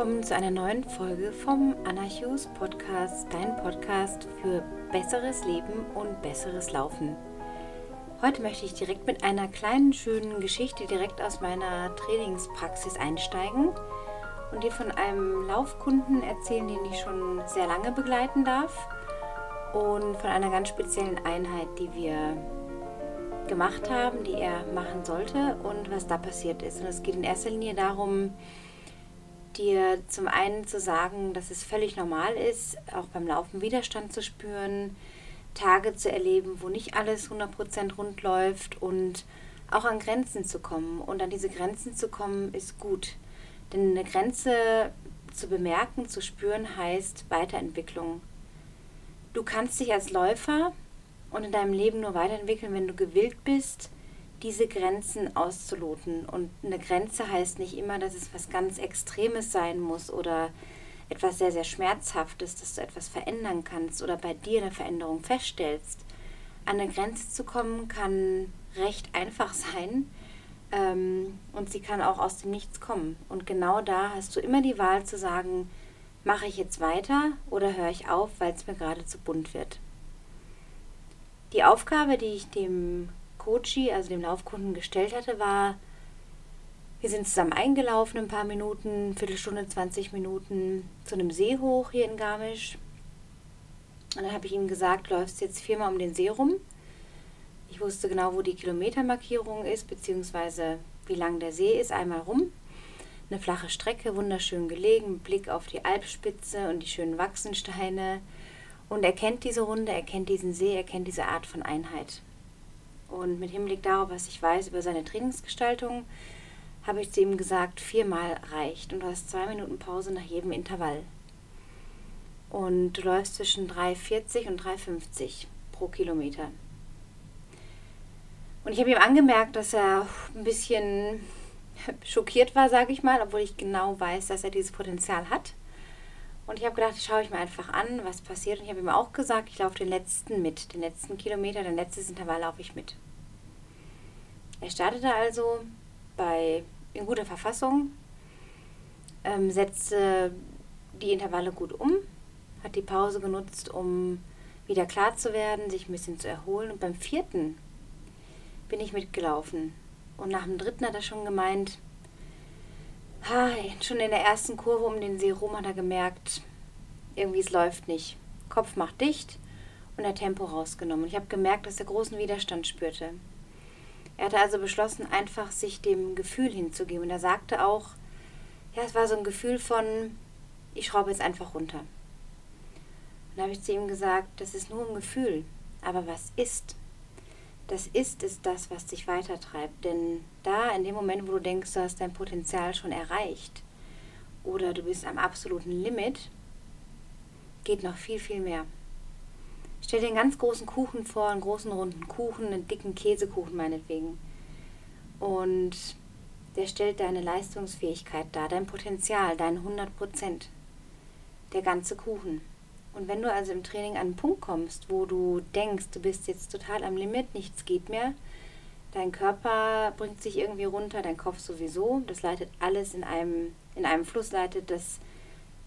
Willkommen zu einer neuen Folge vom Anarchus Podcast, dein Podcast für besseres Leben und besseres Laufen. Heute möchte ich direkt mit einer kleinen schönen Geschichte direkt aus meiner Trainingspraxis einsteigen und dir von einem Laufkunden erzählen, den ich schon sehr lange begleiten darf und von einer ganz speziellen Einheit, die wir gemacht haben, die er machen sollte und was da passiert ist. Und es geht in erster Linie darum, dir zum einen zu sagen, dass es völlig normal ist, auch beim Laufen Widerstand zu spüren, Tage zu erleben, wo nicht alles 100% rund läuft und auch an Grenzen zu kommen. Und an diese Grenzen zu kommen ist gut. Denn eine Grenze zu bemerken, zu spüren, heißt Weiterentwicklung. Du kannst dich als Läufer und in deinem Leben nur weiterentwickeln, wenn du gewillt bist, diese Grenzen auszuloten. Und eine Grenze heißt nicht immer, dass es was ganz Extremes sein muss oder etwas sehr, sehr Schmerzhaftes, dass du etwas verändern kannst oder bei dir eine Veränderung feststellst. An eine Grenze zu kommen kann recht einfach sein ähm, und sie kann auch aus dem Nichts kommen. Und genau da hast du immer die Wahl zu sagen, mache ich jetzt weiter oder höre ich auf, weil es mir gerade zu bunt wird. Die Aufgabe, die ich dem Coachy, also dem Laufkunden, gestellt hatte, war, wir sind zusammen eingelaufen ein paar Minuten, Viertelstunde, 20 Minuten zu einem See hoch hier in Garmisch. Und dann habe ich ihm gesagt, läufst jetzt viermal um den See rum. Ich wusste genau, wo die Kilometermarkierung ist, beziehungsweise wie lang der See ist, einmal rum. Eine flache Strecke, wunderschön gelegen, Blick auf die Alpspitze und die schönen Wachsensteine. Und er kennt diese Runde, er kennt diesen See, er kennt diese Art von Einheit. Und mit Hinblick darauf, was ich weiß über seine Trainingsgestaltung, habe ich zu ihm gesagt, viermal reicht und du hast zwei Minuten Pause nach jedem Intervall. Und du läufst zwischen 3,40 und 3,50 pro Kilometer. Und ich habe ihm angemerkt, dass er ein bisschen schockiert war, sage ich mal, obwohl ich genau weiß, dass er dieses Potenzial hat. Und ich habe gedacht, schaue ich mir einfach an, was passiert. Und ich habe ihm auch gesagt, ich laufe den letzten mit, den letzten Kilometer, den letzten Intervall laufe ich mit. Er startete also bei in guter Verfassung, ähm, setzte die Intervalle gut um, hat die Pause genutzt, um wieder klar zu werden, sich ein bisschen zu erholen. Und beim vierten bin ich mitgelaufen. Und nach dem dritten hat er schon gemeint, Ha, schon in der ersten Kurve um den See rum hat er gemerkt, irgendwie es läuft nicht. Kopf macht dicht und der Tempo rausgenommen. Ich habe gemerkt, dass er großen Widerstand spürte. Er hatte also beschlossen, einfach sich dem Gefühl hinzugeben. Und er sagte auch, ja, es war so ein Gefühl von, ich schraube jetzt einfach runter. Und da habe ich zu ihm gesagt, das ist nur ein Gefühl. Aber was ist? Das ist, ist das, was dich weitertreibt. Denn da, in dem Moment, wo du denkst, du hast dein Potenzial schon erreicht oder du bist am absoluten Limit, geht noch viel, viel mehr. Stell dir einen ganz großen Kuchen vor, einen großen runden Kuchen, einen dicken Käsekuchen meinetwegen. Und der stellt deine Leistungsfähigkeit dar, dein Potenzial, dein 100 Prozent. Der ganze Kuchen. Und wenn du also im Training an einen Punkt kommst, wo du denkst, du bist jetzt total am Limit, nichts geht mehr, dein Körper bringt sich irgendwie runter, dein Kopf sowieso, das leitet alles in einem, in einem Fluss, leitet das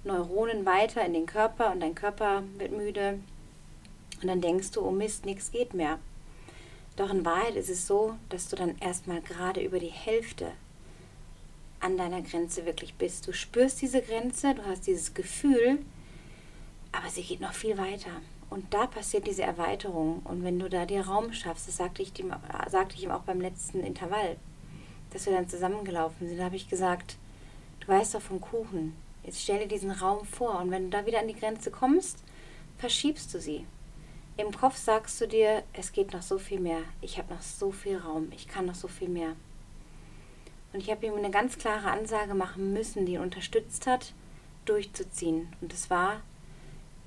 Neuronen weiter in den Körper und dein Körper wird müde und dann denkst du, oh Mist, nichts geht mehr. Doch in Wahrheit ist es so, dass du dann erstmal gerade über die Hälfte an deiner Grenze wirklich bist. Du spürst diese Grenze, du hast dieses Gefühl, aber sie geht noch viel weiter. Und da passiert diese Erweiterung. Und wenn du da dir Raum schaffst, das sagte ich, ihm, sagte ich ihm auch beim letzten Intervall, dass wir dann zusammengelaufen sind, da habe ich gesagt, du weißt doch vom Kuchen. Jetzt stell dir diesen Raum vor. Und wenn du da wieder an die Grenze kommst, verschiebst du sie. Im Kopf sagst du dir, es geht noch so viel mehr. Ich habe noch so viel Raum. Ich kann noch so viel mehr. Und ich habe ihm eine ganz klare Ansage machen müssen, die ihn unterstützt hat, durchzuziehen. Und es war,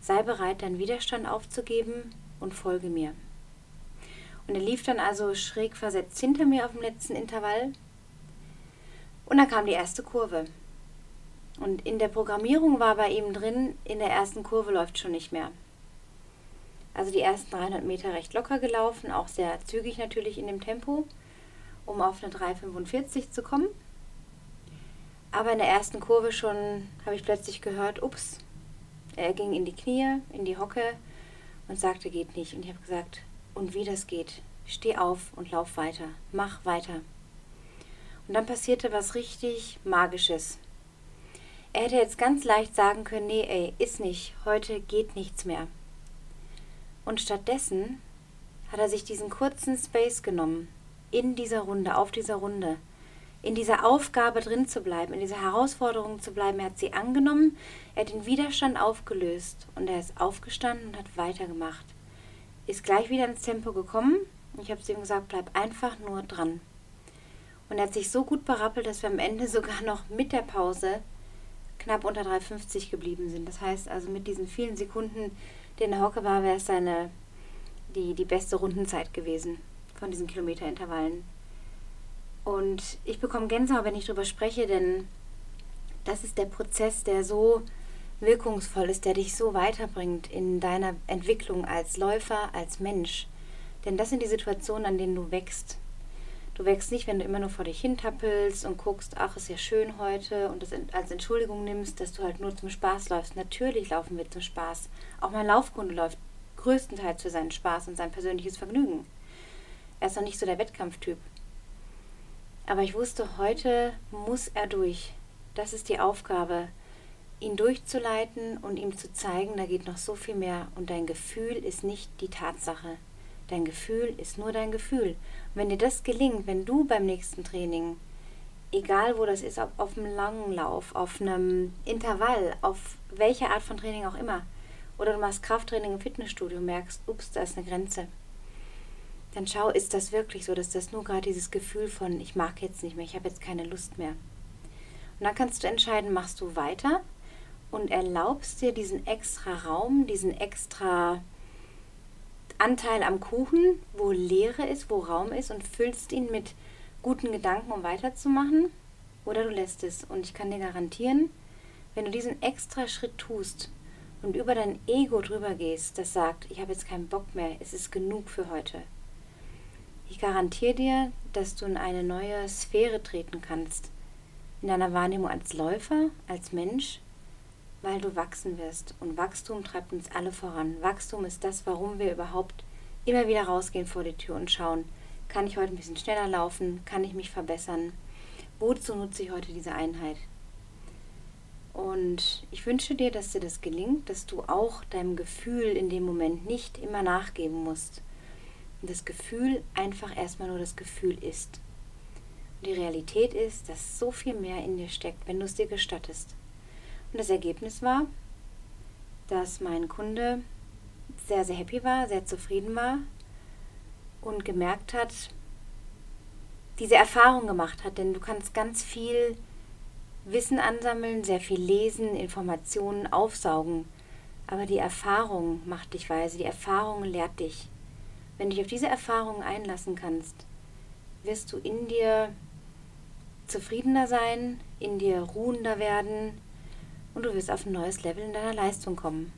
Sei bereit, deinen Widerstand aufzugeben und folge mir. Und er lief dann also schräg versetzt hinter mir auf dem letzten Intervall. Und dann kam die erste Kurve. Und in der Programmierung war bei ihm drin, in der ersten Kurve läuft schon nicht mehr. Also die ersten 300 Meter recht locker gelaufen, auch sehr zügig natürlich in dem Tempo, um auf eine 3,45 zu kommen. Aber in der ersten Kurve schon habe ich plötzlich gehört, ups, er ging in die Knie, in die Hocke und sagte, geht nicht. Und ich habe gesagt, und wie das geht, steh auf und lauf weiter, mach weiter. Und dann passierte was richtig Magisches. Er hätte jetzt ganz leicht sagen können, nee, ey, ist nicht, heute geht nichts mehr. Und stattdessen hat er sich diesen kurzen Space genommen, in dieser Runde, auf dieser Runde, in dieser Aufgabe drin zu bleiben, in dieser Herausforderung zu bleiben. Er hat sie angenommen, er hat den Widerstand aufgelöst und er ist aufgestanden und hat weitergemacht. Ist gleich wieder ins Tempo gekommen. Ich habe zu ihm gesagt, bleib einfach nur dran. Und er hat sich so gut berappelt, dass wir am Ende sogar noch mit der Pause knapp unter 3,50 geblieben sind. Das heißt also mit diesen vielen Sekunden, die in der Hocke war, wäre es seine, die, die beste Rundenzeit gewesen von diesen Kilometerintervallen. Und ich bekomme Gänsehaut, wenn ich darüber spreche, denn das ist der Prozess, der so wirkungsvoll ist, der dich so weiterbringt in deiner Entwicklung als Läufer, als Mensch. Denn das sind die Situationen, an denen du wächst. Du wächst nicht, wenn du immer nur vor dich hintappelst und guckst, ach, ist ja schön heute und das als Entschuldigung nimmst, dass du halt nur zum Spaß läufst. Natürlich laufen wir zum Spaß. Auch mein Laufkunde läuft größtenteils für seinen Spaß und sein persönliches Vergnügen. Er ist noch nicht so der Wettkampftyp. Aber ich wusste, heute muss er durch. Das ist die Aufgabe, ihn durchzuleiten und ihm zu zeigen, da geht noch so viel mehr und dein Gefühl ist nicht die Tatsache. Dein Gefühl ist nur dein Gefühl. Und wenn dir das gelingt, wenn du beim nächsten Training, egal wo das ist, ob auf einem langen Lauf, auf einem Intervall, auf welche Art von Training auch immer, oder du machst Krafttraining im Fitnessstudio, merkst, ups, da ist eine Grenze, dann schau, ist das wirklich so, dass das nur gerade dieses Gefühl von, ich mag jetzt nicht mehr, ich habe jetzt keine Lust mehr. Und dann kannst du entscheiden, machst du weiter und erlaubst dir diesen extra Raum, diesen extra Anteil am Kuchen, wo Leere ist, wo Raum ist und füllst ihn mit guten Gedanken, um weiterzumachen, oder du lässt es. Und ich kann dir garantieren, wenn du diesen extra Schritt tust und über dein Ego drüber gehst, das sagt, ich habe jetzt keinen Bock mehr, es ist genug für heute. Ich garantiere dir, dass du in eine neue Sphäre treten kannst, in deiner Wahrnehmung als Läufer, als Mensch, weil du wachsen wirst. Und Wachstum treibt uns alle voran. Wachstum ist das, warum wir überhaupt immer wieder rausgehen vor die Tür und schauen, kann ich heute ein bisschen schneller laufen, kann ich mich verbessern, wozu nutze ich heute diese Einheit. Und ich wünsche dir, dass dir das gelingt, dass du auch deinem Gefühl in dem Moment nicht immer nachgeben musst. Und das Gefühl einfach erstmal nur das Gefühl ist. Und die Realität ist, dass so viel mehr in dir steckt, wenn du es dir gestattest. Und das Ergebnis war, dass mein Kunde sehr, sehr happy war, sehr zufrieden war und gemerkt hat, diese Erfahrung gemacht hat, denn du kannst ganz viel Wissen ansammeln, sehr viel lesen, Informationen aufsaugen, aber die Erfahrung macht dich weise, die Erfahrung lehrt dich. Wenn du dich auf diese Erfahrung einlassen kannst, wirst du in dir zufriedener sein, in dir ruhender werden, und du wirst auf ein neues Level in deiner Leistung kommen.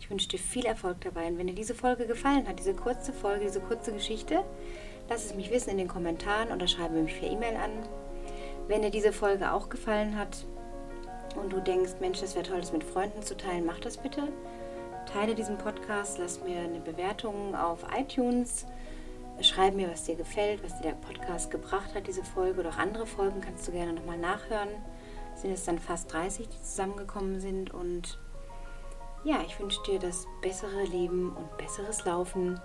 Ich wünsche dir viel Erfolg dabei und wenn dir diese Folge gefallen hat, diese kurze Folge, diese kurze Geschichte, lass es mich wissen in den Kommentaren oder schreibe mich per E-Mail an. Wenn dir diese Folge auch gefallen hat und du denkst, Mensch, das wäre toll, das mit Freunden zu teilen, mach das bitte. Teile diesen Podcast, lass mir eine Bewertung auf iTunes. Schreib mir, was dir gefällt, was dir der Podcast gebracht hat, diese Folge oder auch andere Folgen kannst du gerne nochmal nachhören sind es dann fast 30, die zusammengekommen sind. Und ja, ich wünsche dir das bessere Leben und besseres Laufen.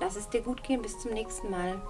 Lass es dir gut gehen. Bis zum nächsten Mal.